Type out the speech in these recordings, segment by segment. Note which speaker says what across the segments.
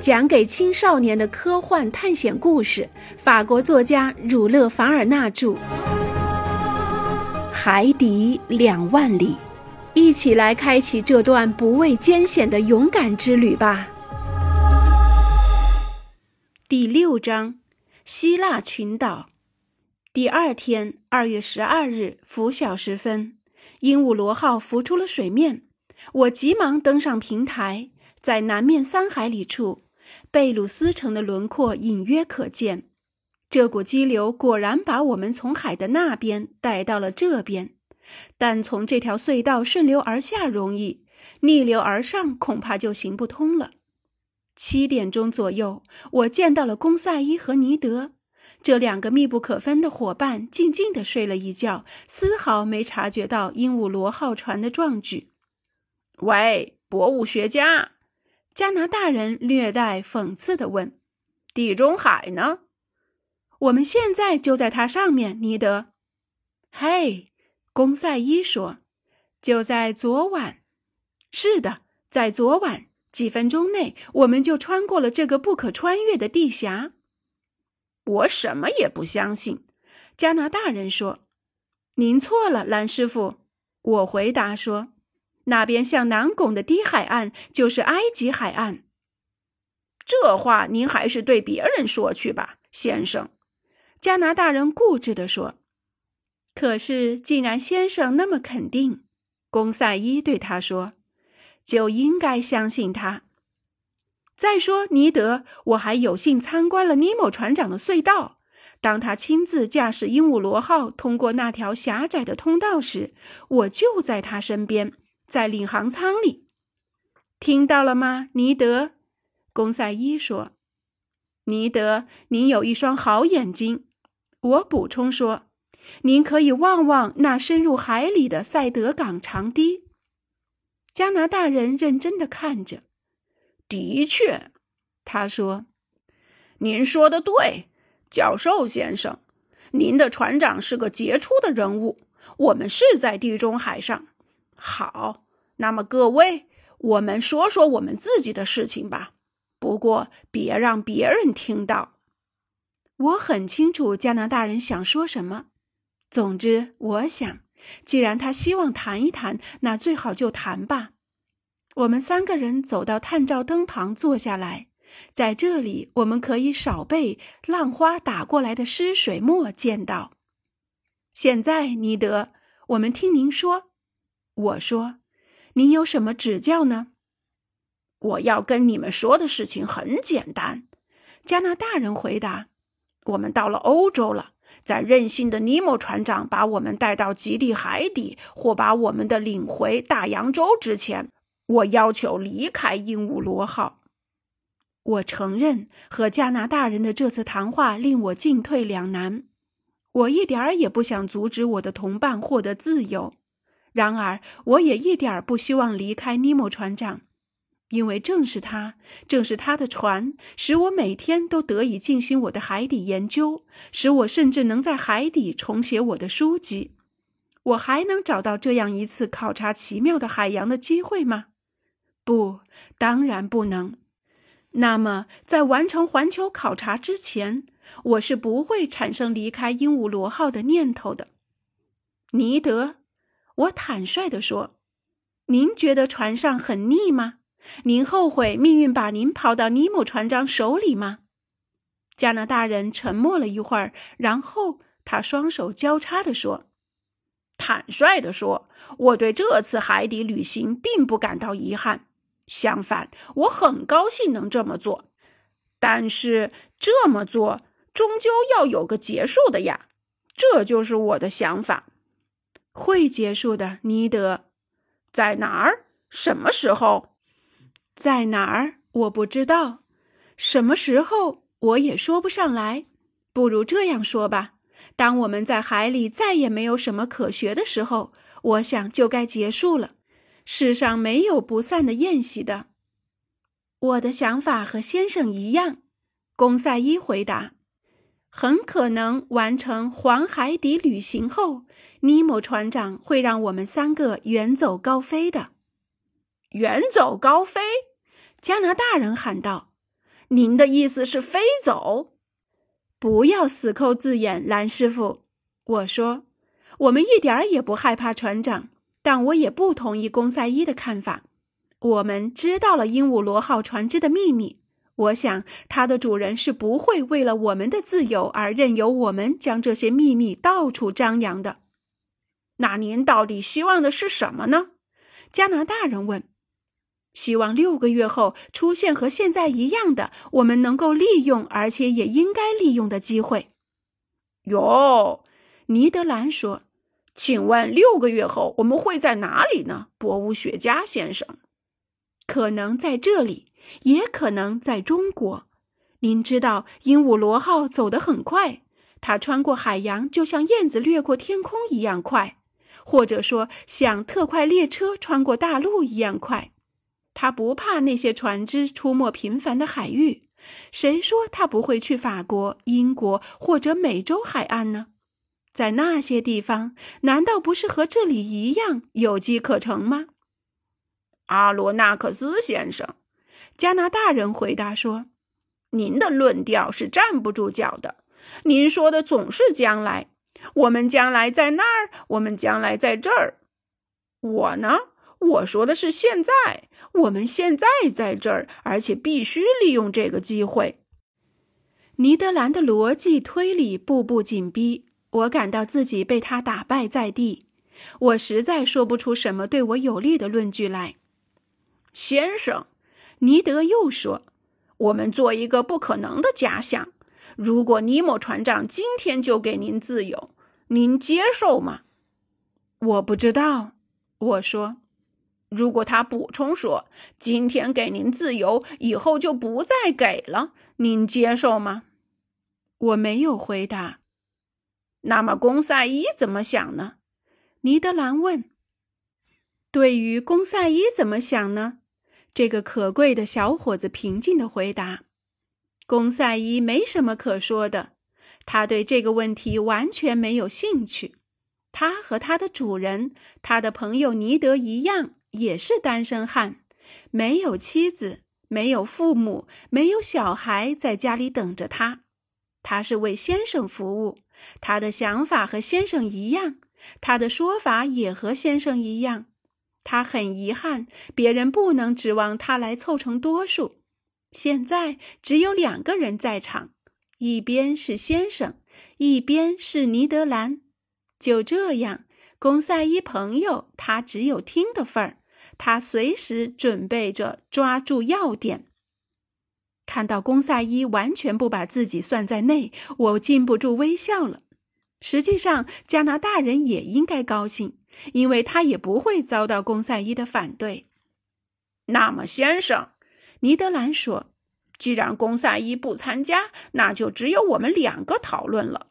Speaker 1: 讲给青少年的科幻探险故事，法国作家儒勒·凡尔纳著，《海底两万里》，一起来开启这段不畏艰险的勇敢之旅吧。第六章，希腊群岛。第二天，二月十二日拂晓时分，鹦鹉螺号浮出了水面，我急忙登上平台，在南面三海里处。贝鲁斯城的轮廓隐约可见，这股激流果然把我们从海的那边带到了这边。但从这条隧道顺流而下容易，逆流而上恐怕就行不通了。七点钟左右，我见到了公赛伊和尼德这两个密不可分的伙伴，静静地睡了一觉，丝毫没察觉到鹦鹉螺号船的壮举。
Speaker 2: 喂，博物学家！
Speaker 1: 加拿大人略带讽刺地问：“
Speaker 2: 地中海呢？
Speaker 1: 我们现在就在它上面。”尼德，
Speaker 3: 嘿，公赛伊说：“就在昨晚。”
Speaker 1: 是的，在昨晚几分钟内，我们就穿过了这个不可穿越的地峡。
Speaker 2: 我什么也不相信。”
Speaker 1: 加拿大人说。“您错了，蓝师傅。”我回答说。那边向南拱的低海岸就是埃及海岸。
Speaker 2: 这话您还是对别人说去吧，先生。”
Speaker 1: 加拿大人固执地说。“可是，既然先生那么肯定，公赛伊对他说，就应该相信他。再说，尼德，我还有幸参观了尼莫船长的隧道。当他亲自驾驶鹦鹉螺号通过那条狭窄的通道时，我就在他身边。”在领航舱里，听到了吗，尼德？公赛伊说：“尼德，您有一双好眼睛。”我补充说：“您可以望望那深入海里的塞德港长堤。”加拿大人认真的看着。
Speaker 2: 的确，他说：“您说的对，教授先生，您的船长是个杰出的人物。我们是在地中海上。”好，那么各位，我们说说我们自己的事情吧。不过别让别人听到。
Speaker 1: 我很清楚加拿大人想说什么。总之，我想，既然他希望谈一谈，那最好就谈吧。我们三个人走到探照灯旁坐下来，在这里，我们可以少被浪花打过来的湿水沫溅到。现在，尼德，我们听您说。我说：“你有什么指教呢？”
Speaker 2: 我要跟你们说的事情很简单。”
Speaker 1: 加拿大人回答：“
Speaker 2: 我们到了欧洲了，在任性的尼莫船长把我们带到极地海底，或把我们的领回大洋洲之前，我要求离开鹦鹉螺号。”
Speaker 1: 我承认，和加拿大人的这次谈话令我进退两难。我一点儿也不想阻止我的同伴获得自由。然而，我也一点儿不希望离开尼莫船长，因为正是他，正是他的船，使我每天都得以进行我的海底研究，使我甚至能在海底重写我的书籍。我还能找到这样一次考察奇妙的海洋的机会吗？不，当然不能。那么，在完成环球考察之前，我是不会产生离开鹦鹉螺号的念头的。尼德。我坦率地说：“您觉得船上很腻吗？您后悔命运把您抛到尼莫船长手里吗？”加拿大人沉默了一会儿，然后他双手交叉地说：“
Speaker 2: 坦率地说，我对这次海底旅行并不感到遗憾，相反，我很高兴能这么做。但是这么做终究要有个结束的呀，这就是我的想法。”
Speaker 1: 会结束的，尼德，
Speaker 2: 在哪儿？什么时候？
Speaker 1: 在哪儿？我不知道。什么时候？我也说不上来。不如这样说吧：当我们在海里再也没有什么可学的时候，我想就该结束了。世上没有不散的宴席的。我的想法和先生一样，公赛伊回答。很可能完成环海底旅行后，尼莫船长会让我们三个远走高飞的。
Speaker 2: 远走高飞！
Speaker 1: 加拿大人喊道：“
Speaker 2: 您的意思是飞走？
Speaker 1: 不要死抠字眼，蓝师傅。我说，我们一点儿也不害怕船长，但我也不同意公赛伊的看法。我们知道了鹦鹉螺号船只的秘密，我想它的主人是不会为了我们的自由而任由我们将这些秘密到处张扬的。
Speaker 2: 那您到底希望的是什么呢？
Speaker 1: 加拿大人问。希望六个月后出现和现在一样的，我们能够利用而且也应该利用的机会。
Speaker 2: 哟，
Speaker 1: 尼德兰说：“
Speaker 2: 请问六个月后我们会在哪里呢，博物学家先生？
Speaker 1: 可能在这里，也可能在中国。您知道鹦鹉螺号走得很快，它穿过海洋就像燕子掠过天空一样快，或者说像特快列车穿过大陆一样快。”他不怕那些船只出没频繁的海域，谁说他不会去法国、英国或者美洲海岸呢？在那些地方，难道不是和这里一样有机可乘吗？
Speaker 2: 阿罗纳克斯先生，
Speaker 1: 加拿大人回答说：“
Speaker 2: 您的论调是站不住脚的。您说的总是将来，我们将来在那儿，我们将来在这儿。我呢？”我说的是现在，我们现在在这儿，而且必须利用这个机会。
Speaker 1: 尼德兰的逻辑推理步步紧逼，我感到自己被他打败在地。我实在说不出什么对我有利的论据来。
Speaker 2: 先生，尼德又说：“我们做一个不可能的假想。如果尼莫船长今天就给您自由，您接受吗？”
Speaker 1: 我不知道，我说。
Speaker 2: 如果他补充说：“今天给您自由，以后就不再给了。”您接受吗？
Speaker 1: 我没有回答。
Speaker 2: 那么公赛伊怎么想呢？
Speaker 1: 尼德兰问。对于公赛伊怎么想呢？这个可贵的小伙子平静的回答：“公赛伊没什么可说的，他对这个问题完全没有兴趣。他和他的主人，他的朋友尼德一样。”也是单身汉，没有妻子，没有父母，没有小孩在家里等着他。他是为先生服务，他的想法和先生一样，他的说法也和先生一样。他很遗憾，别人不能指望他来凑成多数。现在只有两个人在场，一边是先生，一边是尼德兰。就这样。公赛伊朋友，他只有听的份儿，他随时准备着抓住要点。看到公赛伊完全不把自己算在内，我禁不住微笑了。实际上，加拿大人也应该高兴，因为他也不会遭到公赛伊的反对。
Speaker 2: 那么，先生，尼德兰说：“既然公赛伊不参加，那就只有我们两个讨论了。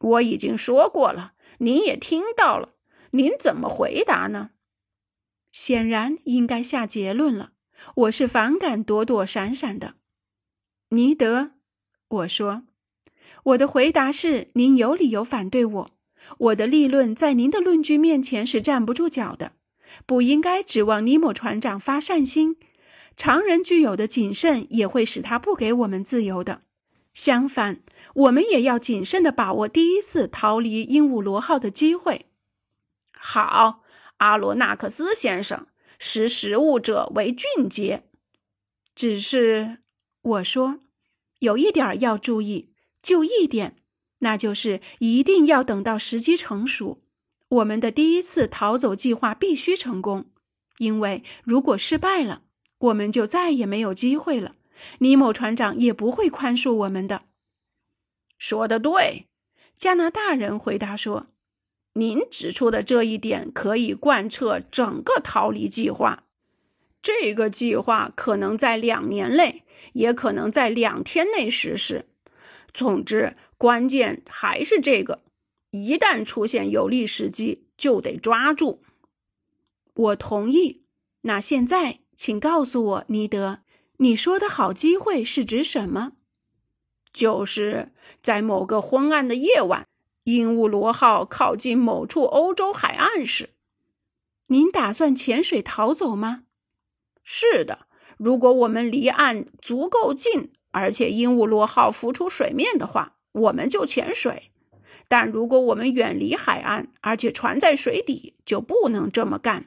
Speaker 2: 我已经说过了，您也听到了。”您怎么回答呢？
Speaker 1: 显然应该下结论了。我是反感躲躲闪闪的，尼德。我说，我的回答是：您有理由反对我。我的立论在您的论据面前是站不住脚的。不应该指望尼莫船长发善心，常人具有的谨慎也会使他不给我们自由的。相反，我们也要谨慎地把握第一次逃离鹦鹉螺号的机会。
Speaker 2: 好，阿罗纳克斯先生，识时务者为俊杰。
Speaker 1: 只是我说，有一点要注意，就一点，那就是一定要等到时机成熟。我们的第一次逃走计划必须成功，因为如果失败了，我们就再也没有机会了。尼某船长也不会宽恕我们的。
Speaker 2: 说的对，加拿大人回答说。您指出的这一点可以贯彻整个逃离计划。这个计划可能在两年内，也可能在两天内实施。总之，关键还是这个：一旦出现有利时机，就得抓住。
Speaker 1: 我同意。那现在，请告诉我，尼德，你说的好机会是指什么？
Speaker 2: 就是在某个昏暗的夜晚。鹦鹉螺号靠近某处欧洲海岸时，
Speaker 1: 您打算潜水逃走吗？
Speaker 2: 是的，如果我们离岸足够近，而且鹦鹉螺号浮出水面的话，我们就潜水；但如果我们远离海岸，而且船在水底，就不能这么干。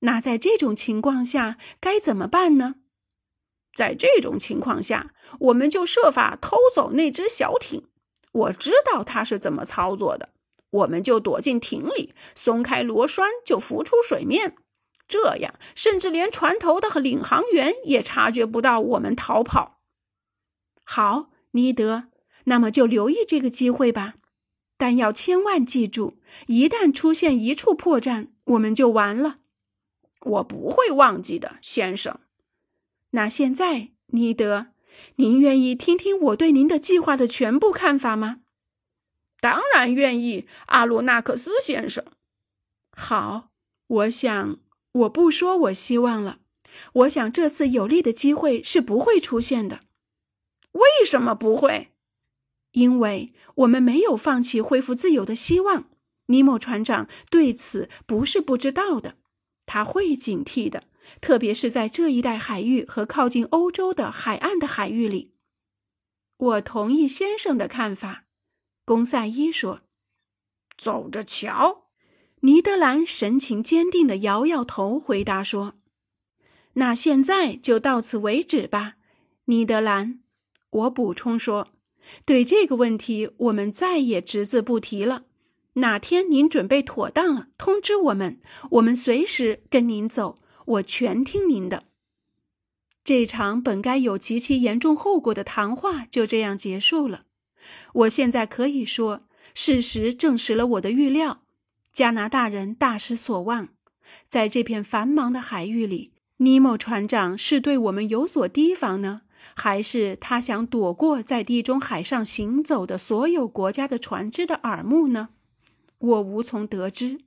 Speaker 1: 那在这种情况下该怎么办呢？
Speaker 2: 在这种情况下，我们就设法偷走那只小艇。我知道它是怎么操作的。我们就躲进艇里，松开螺栓，就浮出水面。这样，甚至连船头的领航员也察觉不到我们逃跑。
Speaker 1: 好，尼德，那么就留意这个机会吧。但要千万记住，一旦出现一处破绽，我们就完了。
Speaker 2: 我不会忘记的，先生。
Speaker 1: 那现在，尼德，您愿意听听我对您的计划的全部看法吗？
Speaker 2: 当然愿意，阿鲁纳克斯先生。
Speaker 1: 好，我想我不说我希望了。我想这次有利的机会是不会出现的。
Speaker 2: 为什么不会？
Speaker 1: 因为我们没有放弃恢复自由的希望。尼莫船长对此不是不知道的，他会警惕的，特别是在这一带海域和靠近欧洲的海岸的海域里。我同意先生的看法。公赛伊说：“
Speaker 2: 走着瞧。”
Speaker 1: 尼德兰神情坚定地摇摇头，回答说：“那现在就到此为止吧。”尼德兰，我补充说：“对这个问题，我们再也只字不提了。哪天您准备妥当了，通知我们，我们随时跟您走，我全听您的。”这场本该有极其严重后果的谈话就这样结束了。我现在可以说，事实证实了我的预料。加拿大人大失所望，在这片繁忙的海域里，尼莫船长是对我们有所提防呢，还是他想躲过在地中海上行走的所有国家的船只的耳目呢？我无从得知。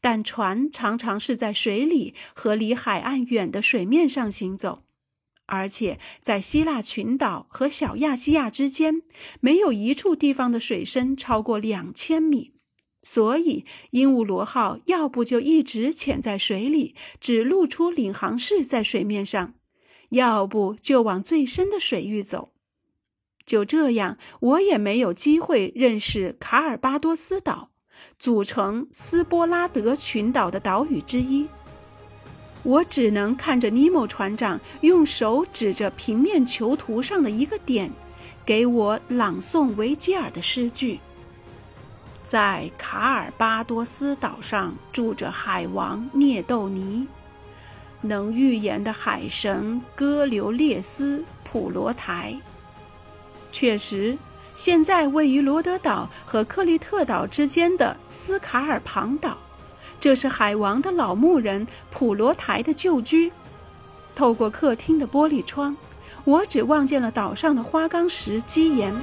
Speaker 1: 但船常常是在水里和离海岸远的水面上行走。而且在希腊群岛和小亚细亚之间，没有一处地方的水深超过两千米，所以鹦鹉螺号要不就一直潜在水里，只露出领航室在水面上，要不就往最深的水域走。就这样，我也没有机会认识卡尔巴多斯岛，组成斯波拉德群岛的岛屿之一。我只能看着尼莫船长用手指着平面球图上的一个点，给我朗诵维吉尔的诗句：“在卡尔巴多斯岛上住着海王聂斗尼，能预言的海神哥留列斯普罗台。”确实，现在位于罗德岛和克利特岛之间的斯卡尔庞岛。这是海王的老牧人普罗台的旧居。透过客厅的玻璃窗，我只望见了岛上的花岗石基岩。